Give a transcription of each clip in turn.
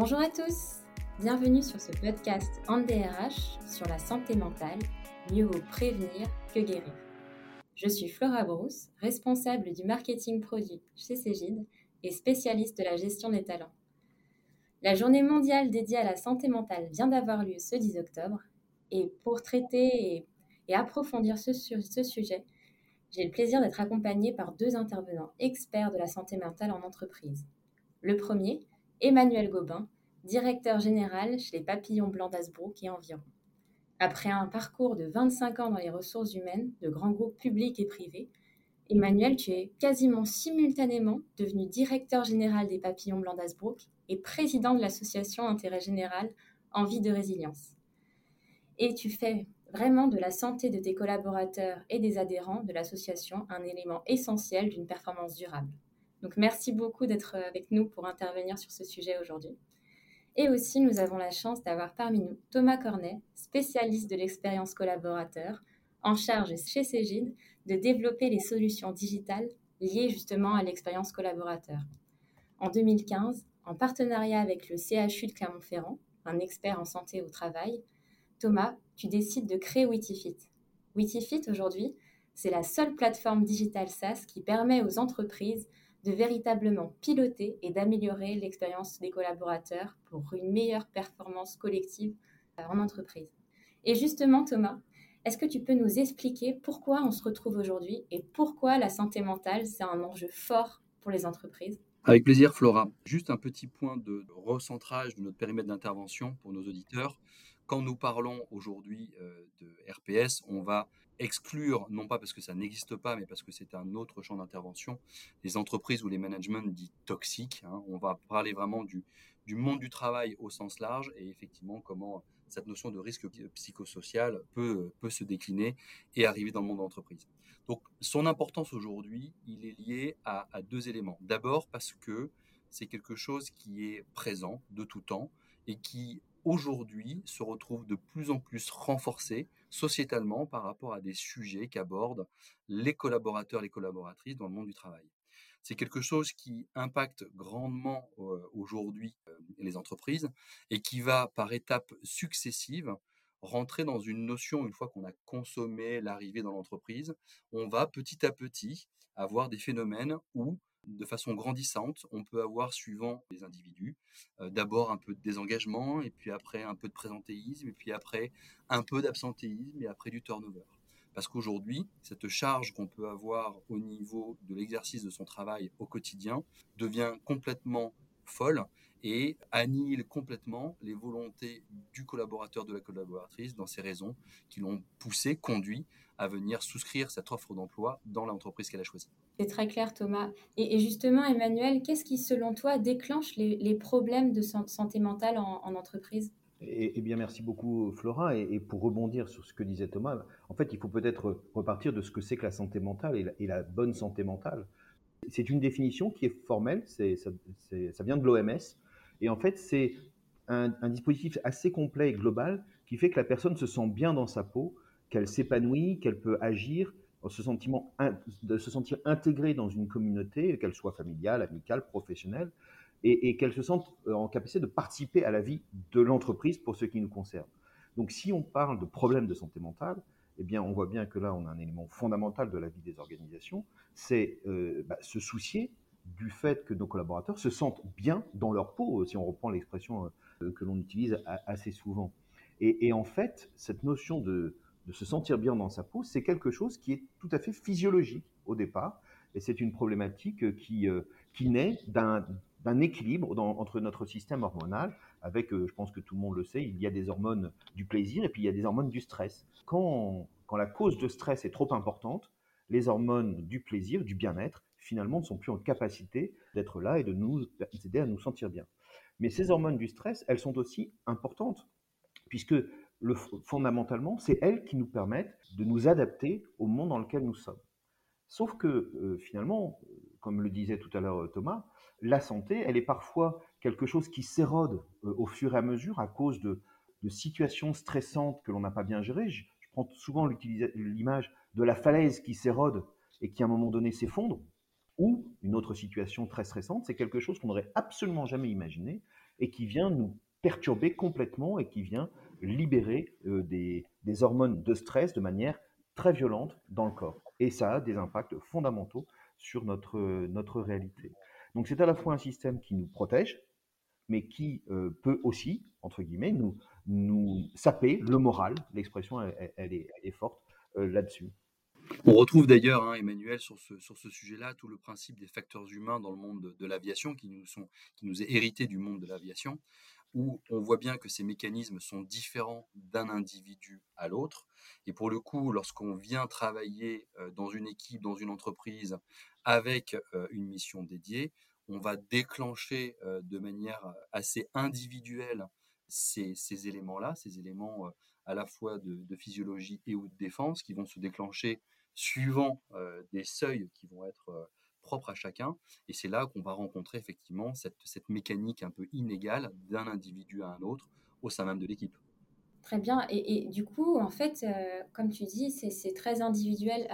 Bonjour à tous, bienvenue sur ce podcast en DRH sur la santé mentale, mieux vaut prévenir que guérir. Je suis Flora Brousse, responsable du marketing produit chez Cégide et spécialiste de la gestion des talents. La journée mondiale dédiée à la santé mentale vient d'avoir lieu ce 10 octobre et pour traiter et, approfondir ce, ce sujet, j'ai le plaisir d'être accompagnée par deux intervenants experts de la santé mentale en entreprise. Le premier, Emmanuel Gobin, directeur général chez les Papillons Blancs d'Asbrook et environ. Après un parcours de 25 ans dans les ressources humaines de grands groupes publics et privés, Emmanuel, tu es quasiment simultanément devenu directeur général des Papillons Blancs d'Asbrook et président de l'association Intérêt Général Envie de Résilience. Et tu fais vraiment de la santé de tes collaborateurs et des adhérents de l'association un élément essentiel d'une performance durable. Donc merci beaucoup d'être avec nous pour intervenir sur ce sujet aujourd'hui. Et aussi, nous avons la chance d'avoir parmi nous Thomas Cornet, spécialiste de l'expérience collaborateur, en charge chez Cégide de développer les solutions digitales liées justement à l'expérience collaborateur. En 2015, en partenariat avec le CHU de Clermont-Ferrand, un expert en santé au travail, Thomas, tu décides de créer Witifit. Witifit, aujourd'hui, c'est la seule plateforme digitale SaaS qui permet aux entreprises de véritablement piloter et d'améliorer l'expérience des collaborateurs pour une meilleure performance collective en entreprise. Et justement, Thomas, est-ce que tu peux nous expliquer pourquoi on se retrouve aujourd'hui et pourquoi la santé mentale, c'est un enjeu fort pour les entreprises? Avec plaisir, Flora. Juste un petit point de recentrage de notre périmètre d'intervention pour nos auditeurs. Quand nous parlons aujourd'hui de RPS, on va exclure, non pas parce que ça n'existe pas, mais parce que c'est un autre champ d'intervention, les entreprises ou les managements dits toxiques. Hein. On va parler vraiment du, du monde du travail au sens large et effectivement comment cette notion de risque psychosocial peut, peut se décliner et arriver dans le monde de l'entreprise. Donc son importance aujourd'hui, il est lié à, à deux éléments. D'abord parce que c'est quelque chose qui est présent de tout temps et qui aujourd'hui se retrouve de plus en plus renforcé sociétalement par rapport à des sujets qu'abordent les collaborateurs, les collaboratrices dans le monde du travail. C'est quelque chose qui impacte grandement aujourd'hui les entreprises et qui va par étapes successives rentrer dans une notion, une fois qu'on a consommé l'arrivée dans l'entreprise, on va petit à petit avoir des phénomènes où de façon grandissante, on peut avoir, suivant les individus, d'abord un peu de désengagement, et puis après un peu de présentéisme, et puis après un peu d'absentéisme, et après du turnover. Parce qu'aujourd'hui, cette charge qu'on peut avoir au niveau de l'exercice de son travail au quotidien devient complètement folle et annihile complètement les volontés du collaborateur, de la collaboratrice dans ces raisons qui l'ont poussé, conduit à venir souscrire cette offre d'emploi dans l'entreprise qu'elle a choisie. C'est très clair, Thomas. Et, justement, Emmanuel, qu'est-ce qui, selon toi, déclenche les, problèmes de santé mentale en, entreprise? Eh, bien, merci beaucoup, Flora. Et, pour rebondir sur ce que disait Thomas, en fait, il faut peut-être repartir de ce que c'est que la santé mentale et la, bonne santé mentale. C'est une définition qui est formelle, c'est, ça, vient de l'OMS. Et en fait, c'est un, un, dispositif assez complet et global qui fait que la personne se sent bien dans sa peau, qu'elle s'épanouit, qu'elle peut agir, se sentiment, de se sentir intégrée dans une communauté, qu'elle soit familiale, amicale, professionnelle, et, qu'elle se sente euh, en capacité de participer à la vie de l'entreprise pour ce qui nous concerne. Donc si on parle de problèmes de santé mentale, eh bien on voit bien que là on a un élément fondamental de la vie des organisations, c'est euh, bah, se soucier du fait que nos collaborateurs se sentent bien dans leur peau, si on reprend l'expression euh, que l'on utilise assez souvent. et, en fait, cette notion de, de se sentir bien dans sa peau, c'est quelque chose qui est tout à fait physiologique au départ. Et c'est une problématique qui, euh, qui naît d'un équilibre entre notre système hormonal, avec, euh, je pense que tout le monde le sait, il y a des hormones du plaisir et puis il y a des hormones du stress. Quand, quand la cause de stress est trop importante, les hormones du plaisir, du bien-être, finalement ne sont plus en capacité d'être là et de nous aider à nous sentir bien. Mais ces hormones du stress, elles sont aussi importantes, puisque fondamentalement, c'est elles qui nous permettent de nous adapter au monde dans lequel nous sommes. Sauf que euh, finalement, comme le disait tout à l'heure euh, Thomas, la santé, elle est parfois quelque chose qui s'érode euh, au fur et à mesure à cause de, situations stressantes que l'on n'a pas bien gérées. Je, je prends souvent l'image de la falaise qui s'érode et qui à un moment donné s'effondre, ou une autre situation très stressante, c'est quelque chose qu'on n'aurait absolument jamais imaginé, et qui vient nous perturber complètement et qui vient libérer des, des hormones de stress de manière très violente dans le corps. Et ça a des impacts fondamentaux sur notre, notre réalité. Donc c'est à la fois un système qui nous protège, mais qui euh, peut aussi, entre guillemets, nous, nous saper le moral. L'expression, elle, est, forte euh, là-dessus. On retrouve d'ailleurs, hein, Emmanuel, sur ce, sur ce sujet-là, tout le principe des facteurs humains dans le monde de, l'aviation qui qui nous est hérité du monde de l'aviation, où on voit bien que ces mécanismes sont différents d'un individu à l'autre. Et pour le coup, lorsqu'on vient travailler euh, dans une équipe, dans une entreprise, avec une mission dédiée, on va déclencher de manière assez individuelle ces, éléments-là, ces éléments à la fois de, physiologie et ou de défense qui vont se déclencher suivant des seuils qui vont être propres à chacun. Et c'est là qu'on va rencontrer effectivement cette, mécanique un peu inégale d'un individu à un autre au sein même de l'équipe. Très bien. Et, du coup, en fait, comme tu dis, c'est très individuel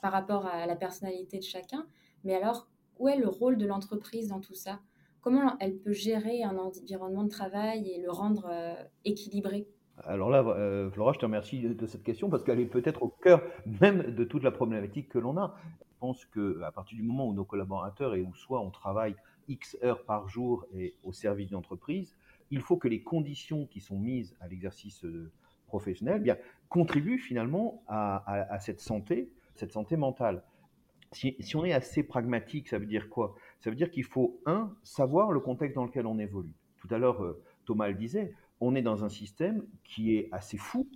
par rapport à la personnalité de chacun. Mais alors, où est le rôle de l'entreprise dans tout ça? Comment elle peut gérer un environnement de travail et le rendre euh, équilibré? Alors là, euh, Flora, je te remercie de cette question parce qu'elle est peut-être au cœur même de toute la problématique que l'on a. Je pense qu'à partir du moment où nos collaborateurs et où soit on travaille X heures par jour et au service d'entreprise, il faut que les conditions qui sont mises à l'exercice euh, professionnel eh bien, contribuent finalement à, cette santé, cette santé mentale si, on est assez pragmatique, ça veut dire quoi? Ça veut dire qu'il faut, un, savoir le contexte dans lequel on évolue. Tout à l'heure, euh, Thomas le disait, on est dans un système qui est assez fou.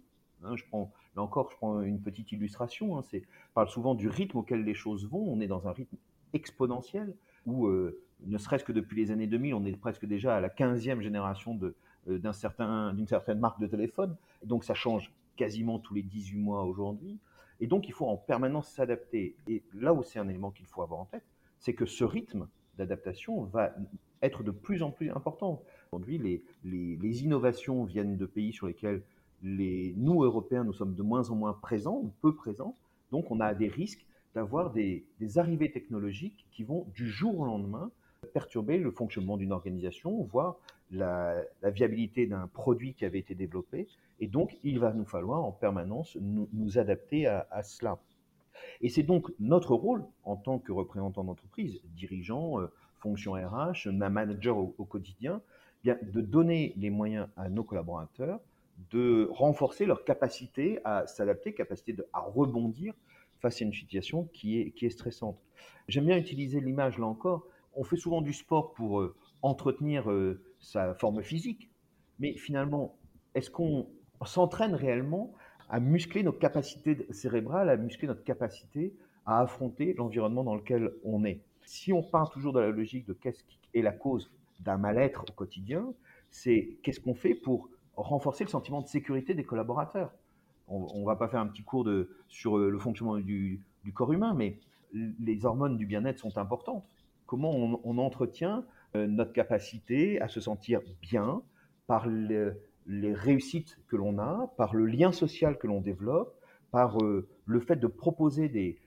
Hein. je prends, là encore, je prends une petite illustration. Hein, on parle souvent du rythme auquel les choses vont. On est dans un rythme exponentiel où, euh, ne serait-ce que depuis les années 2000, on est presque déjà à la 15e génération euh, d'une certaine marque de téléphone. Donc ça change quasiment tous les 18 mois aujourd'hui. Et donc, il faut en permanence s'adapter. Et là où c'est un élément qu'il faut avoir en tête, c'est que ce rythme d'adaptation va être de plus en plus important. Aujourd'hui, les, innovations viennent de pays sur lesquels nous, Européens, nous sommes de moins en moins présents ou peu présents. Donc, on a des risques d'avoir des, arrivées technologiques qui vont du jour au lendemain perturber le fonctionnement d'une organisation, voire la, viabilité d'un produit qui avait été développé. Et donc, il va nous falloir en permanence nous, adapter à, cela. Et c'est donc notre rôle en tant que représentant d'entreprise, dirigeant, euh, fonction RH, manager au, quotidien, bien, de donner les moyens à nos collaborateurs de renforcer leur capacité à s'adapter, capacité de, à rebondir face à une situation qui est, qui est stressante. J'aime bien utiliser l'image là encore. On fait souvent du sport pour euh, entretenir euh, sa forme physique, mais finalement, est-ce qu'on s'entraîne réellement à muscler nos capacités cérébrales, à muscler notre capacité à affronter l'environnement dans lequel on est? Si on part toujours dans la logique de qu'est-ce qui est la cause d'un mal-être au quotidien, c'est qu'est-ce qu'on fait pour renforcer le sentiment de sécurité des collaborateurs. On ne va pas faire un petit cours sur euh, le fonctionnement du, corps humain, mais les hormones du bien-être sont importantes. Comment on, entretient euh, notre capacité à se sentir bien par le, les réussites que l'on a, par le lien social que l'on développe, par euh, le fait de proposer des,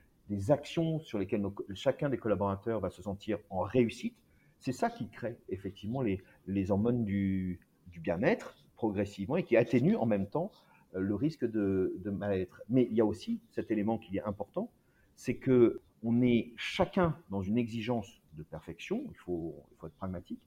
actions sur lesquelles chacun des collaborateurs va se sentir en réussite, c'est ça qui crée effectivement les, hormones du, bien-être progressivement et qui atténue en même temps euh, le risque de, mal-être. Mais il y a aussi cet élément qui est important, c'est que on est chacun dans une exigence de perfection, il faut, il faut être pragmatique,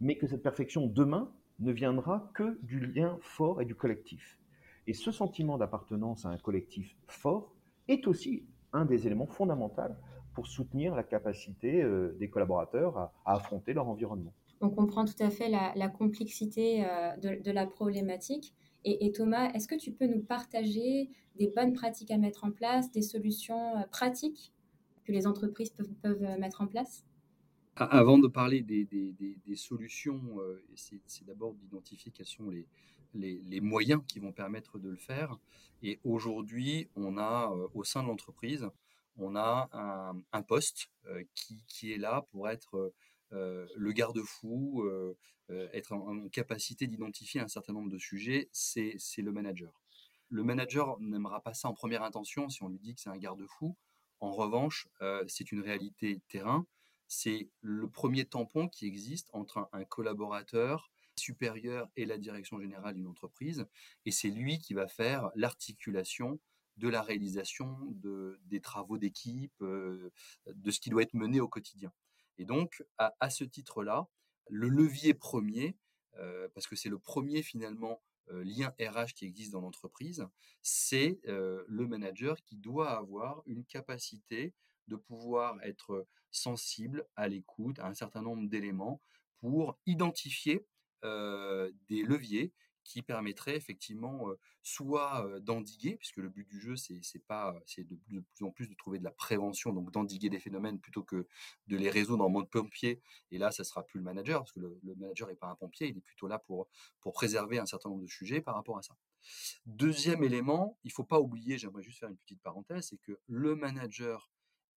mais que cette perfection demain ne viendra que du lien fort et du collectif. Et ce sentiment d'appartenance à un collectif fort est aussi un des éléments fondamentaux pour soutenir la capacité euh, des collaborateurs à, affronter leur environnement. On comprend tout à fait la, complexité euh, de, la problématique. Et, Thomas, est-ce que tu peux nous partager des bonnes pratiques à mettre en place, des solutions euh, pratiques que les entreprises peuvent mettre en place? Avant de parler des, solutions, euh, c'est d'abord d'identifier quels sont les, moyens qui vont permettre de le faire. Et aujourd'hui, on a euh, au sein de l'entreprise, on a un, poste euh, qui, est là pour être le garde-fou, être en, capacité d'identifier un certain nombre de sujets, c'est le manager. Le manager n'aimera pas ça en première intention si on lui dit que c'est un garde-fou. En revanche, c'est une réalité terrain c'est le premier tampon qui existe entre un, collaborateur supérieur et la direction générale d'une entreprise, et c'est lui qui va faire l'articulation de la réalisation de, des travaux d'équipe, euh, de ce qui doit être mené au quotidien. Et donc, à, ce titre-là, le levier premier, euh, parce que c'est le premier finalement euh, lien RH qui existe dans l'entreprise, c'est le manager qui doit avoir une capacité de pouvoir être sensible à l'écoute, à un certain nombre d'éléments pour identifier des leviers qui permettraient effectivement soit d'endiguer, puisque le but du jeu c'est pas c'est de, plus en plus de trouver de la prévention, donc d'endiguer des phénomènes plutôt que de les résoudre en mode pompier. Et là, ça sera plus le manager, parce que le, manager n'est pas un pompier, il est plutôt là pour pour préserver un certain nombre de sujets par rapport à ça. Deuxième élément, il faut pas oublier, j'aimerais juste faire une petite parenthèse, c'est que le manager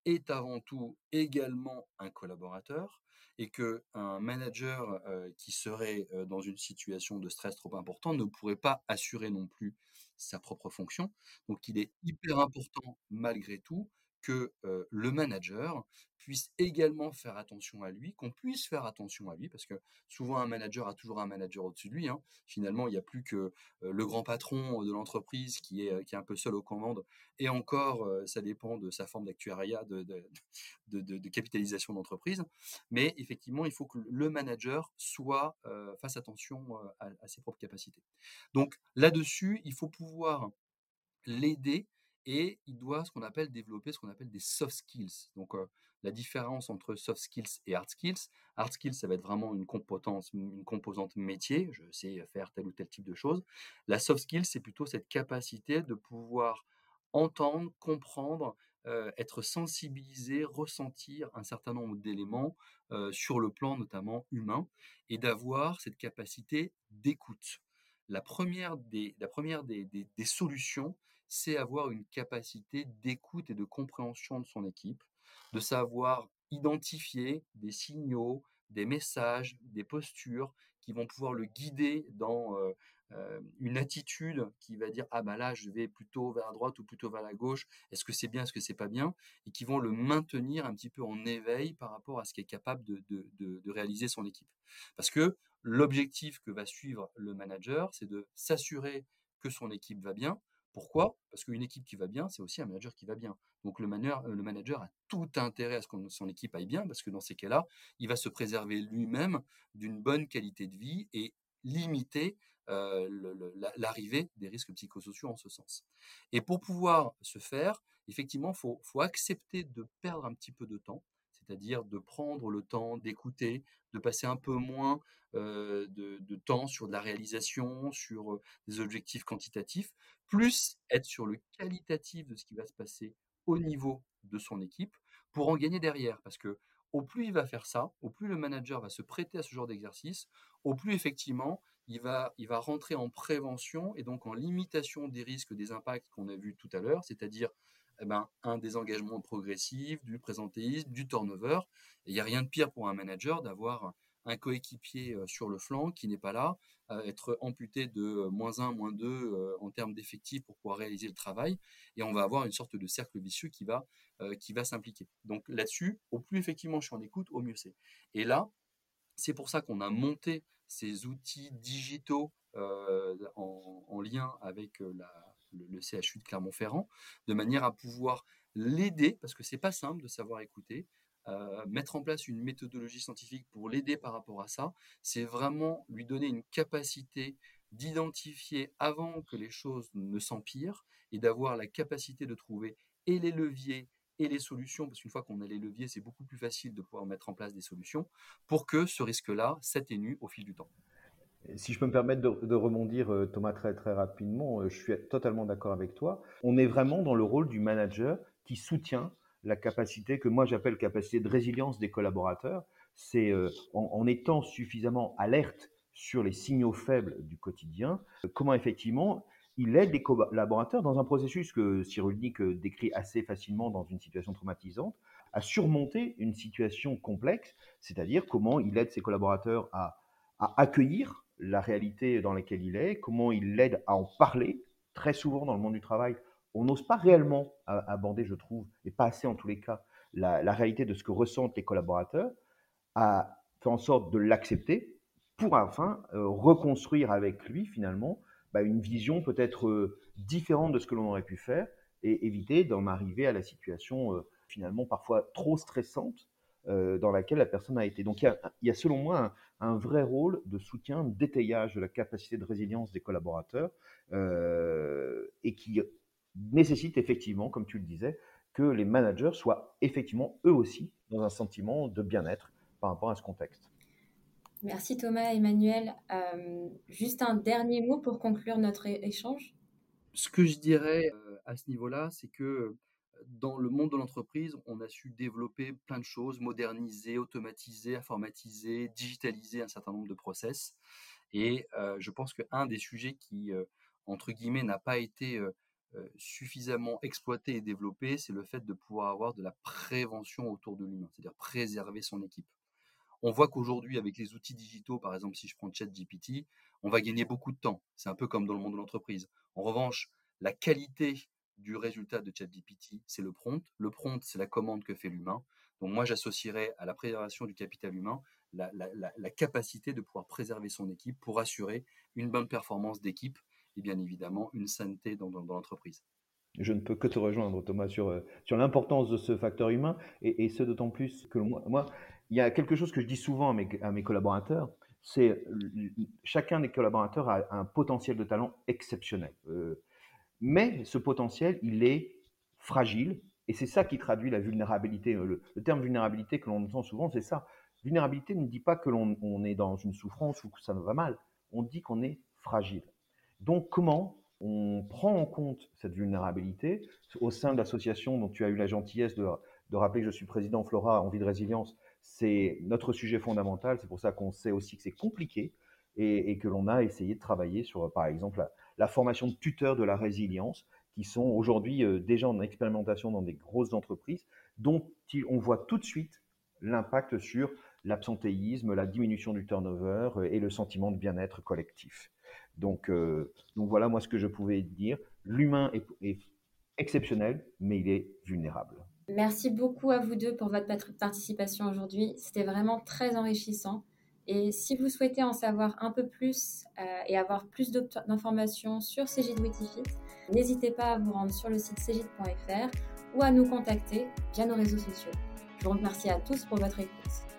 est avant tout également un collaborateur et que un manager qui serait dans une situation de stress trop important ne pourrait pas assurer non plus sa propre fonction. Donc il est hyper important malgré tout le manager puisse également faire attention à lui, qu'on puisse faire attention à lui, parce que souvent un manager a toujours un manager au-dessus de lui. Hein. Finalement, il n'y a plus que le grand patron de l'entreprise qui est, un peu seul aux commandes, et encore, ça dépend de sa forme d'actuariat, de, capitalisation d'entreprise. Mais effectivement, il faut que le manager soit fasse attention à ses propres capacités. Donc là-dessus, il faut pouvoir l'aider et il doit ce qu'on appelle développer ce qu'on appelle des soft skills. Donc la différence entre soft skills et hard skills, hard skills ça va être vraiment une composante, une composante métier, je sais faire tel ou tel type de choses. La soft skills c'est plutôt cette capacité de pouvoir entendre, comprendre, être sensibilisé, ressentir un certain nombre d'éléments sur le plan notamment humain et d'avoir cette capacité d'écoute. La première des, la première des, des solutions, c'est avoir une capacité d'écoute et de compréhension de son équipe, de savoir identifier des signaux, des messages, des postures qui vont pouvoir le guider dans une attitude qui va dire ah bah là je vais plutôt vers la droite ou plutôt vers la gauche est-ce que c'est bien est-ce que c'est pas bien? et qui vont le maintenir un petit peu en éveil par rapport à ce qui est capable de réaliser son équipe. Parce que l'objectif que va suivre le manager c'est de s'assurer que son équipe va bien pourquoi? Parce qu'une équipe qui va bien, c'est aussi un manager qui va bien. Donc le manager, le manager a tout intérêt à ce que son équipe aille bien, parce que dans ces cas-là, il va se préserver lui-même d'une bonne qualité de vie et limiter l'arrivée des risques psychosociaux en ce sens. Et pour pouvoir se faire, effectivement, il faut accepter de perdre un petit peu de temps c'est-à-dire de prendre le temps d'écouter, de passer un peu moins de, temps sur de la réalisation, sur des objectifs quantitatifs, plus être sur le qualitatif de ce qui va se passer au niveau de son équipe pour en gagner derrière. Parce que au plus il va faire ça, au plus le manager va se prêter à ce genre d'exercice, au plus effectivement il va, il va rentrer en prévention et donc en limitation des risques, des impacts qu'on a vus tout à l'heure, c'est-à-dire eh ben, un désengagement progressif, du présentéisme, du turnover. il n'y a rien de pire pour un manager d'avoir un coéquipier euh, sur le flanc qui n'est pas là, être amputé de euh, moins 1, moins 2 euh, en termes d'effectifs pour pouvoir réaliser le travail. Et on va avoir une sorte de cercle vicieux qui va, qui va s'impliquer. Donc là-dessus, au plus effectivement je suis en écoute, au mieux c'est. Et là, c'est pour ça qu'on a monté ces outils digitaux en, lien avec la, le, CHU de Clermont-Ferrand, de manière à pouvoir l'aider, parce que c'est pas simple de savoir écouter, euh, mettre en place une méthodologie scientifique pour l'aider par rapport à ça, c'est vraiment lui donner une capacité d'identifier avant que les choses ne s'empirent et d'avoir la capacité de trouver et les leviers et les solutions, parce qu'une fois qu'on a les leviers, c'est beaucoup plus facile de pouvoir mettre en place des solutions pour que ce risque-là s'atténue au fil du temps. Si je peux me permettre de, rebondir, euh, Thomas, très très rapidement, euh, je suis totalement d'accord avec toi. On est vraiment dans le rôle du manager qui soutient la capacité que moi j'appelle capacité de résilience des collaborateurs. C'est euh, en, étant suffisamment alerte sur les signaux faibles du quotidien, comment effectivement il aide les collaborateurs dans un processus que Cyrulnik décrit assez facilement dans une situation traumatisante, à surmonter une situation complexe, c'est-à-dire comment il aide ses collaborateurs à, à accueillir la réalité dans laquelle il est, comment il l'aide à en parler. Très souvent dans le monde du travail, on n'ose pas réellement aborder, je trouve, et pas assez en tous les cas, la, réalité de ce que ressentent les collaborateurs, à faire en sorte de l'accepter, pour enfin reconstruire avec lui finalement bah, une vision peut-être différente de ce que l'on aurait pu faire et éviter d'en arriver à la situation finalement parfois trop stressante dans laquelle la personne a été. Donc il y a, selon moi un, vrai rôle de soutien, d'étayage de la capacité de résilience des collaborateurs et qui nécessite effectivement, comme tu le disais, que les managers soient effectivement eux aussi dans un sentiment de bien-être par rapport à ce contexte. Merci Thomas, Emmanuel. Euh, juste un dernier mot pour conclure notre échange? Ce que je dirais euh, à ce niveau-là, c'est que euh, dans le monde de l'entreprise, on a su développer plein de choses, moderniser, automatiser, informatiser, digitaliser un certain nombre de process. Et je pense qu'un des sujets qui, entre guillemets, n'a pas été suffisamment exploité et développé, c'est le fait de pouvoir avoir de la prévention autour de l'humain, c'est-à-dire préserver son équipe. On voit qu'aujourd'hui, avec les outils digitaux, par exemple, si je prends ChatGPT, on va gagner beaucoup de temps. C'est un peu comme dans le monde de l'entreprise. En revanche, la qualité du résultat de ChatGPT, c'est le prompt. Le prompt, c'est la commande que fait l'humain. Donc moi, j'associerais à la préservation du capital humain la, capacité de pouvoir préserver son équipe pour assurer une bonne performance d'équipe et bien évidemment une sainteté dans, l'entreprise. Je ne peux que te rejoindre, Thomas, sur, euh, sur l'importance de ce facteur humain, et, ce d'autant plus que moi, il y a quelque chose que je dis souvent à mes, collaborateurs, c'est chacun des collaborateurs a un potentiel de talent exceptionnel. Euh, mais ce potentiel, il est fragile, et c'est ça qui traduit la vulnérabilité. Le, terme vulnérabilité que l'on entend souvent, c'est ça. Vulnérabilité ne dit pas que l'on est dans une souffrance ou que ça va mal. On dit qu'on est fragile. Donc, comment on prend en compte cette vulnérabilité au sein de l'association dont tu as eu la gentillesse de, de rappeler que je suis président Flora Envie de Résilience? C'est notre sujet fondamental. C'est pour ça qu'on sait aussi que c'est compliqué et, que l'on a essayé de travailler sur, par exemple, la, formation de tuteurs de la résilience qui sont aujourd'hui euh, déjà en expérimentation dans des grosses entreprises, dont on voit tout de suite l'impact sur l'absentéisme, la diminution du turnover euh, et le sentiment de bien-être collectif. Donc, euh, donc voilà moi ce que je pouvais dire. L'humain est exceptionnel, mais il est vulnérable. Merci beaucoup à vous deux pour votre participation aujourd'hui. C'était vraiment très enrichissant. Et si vous souhaitez en savoir un peu plus euh, et avoir plus d'informations sur Cégide Witifit, n'hésitez pas à vous rendre sur le site cégide.fr ou à nous contacter via nos réseaux sociaux. Je vous remercie à tous pour votre écoute.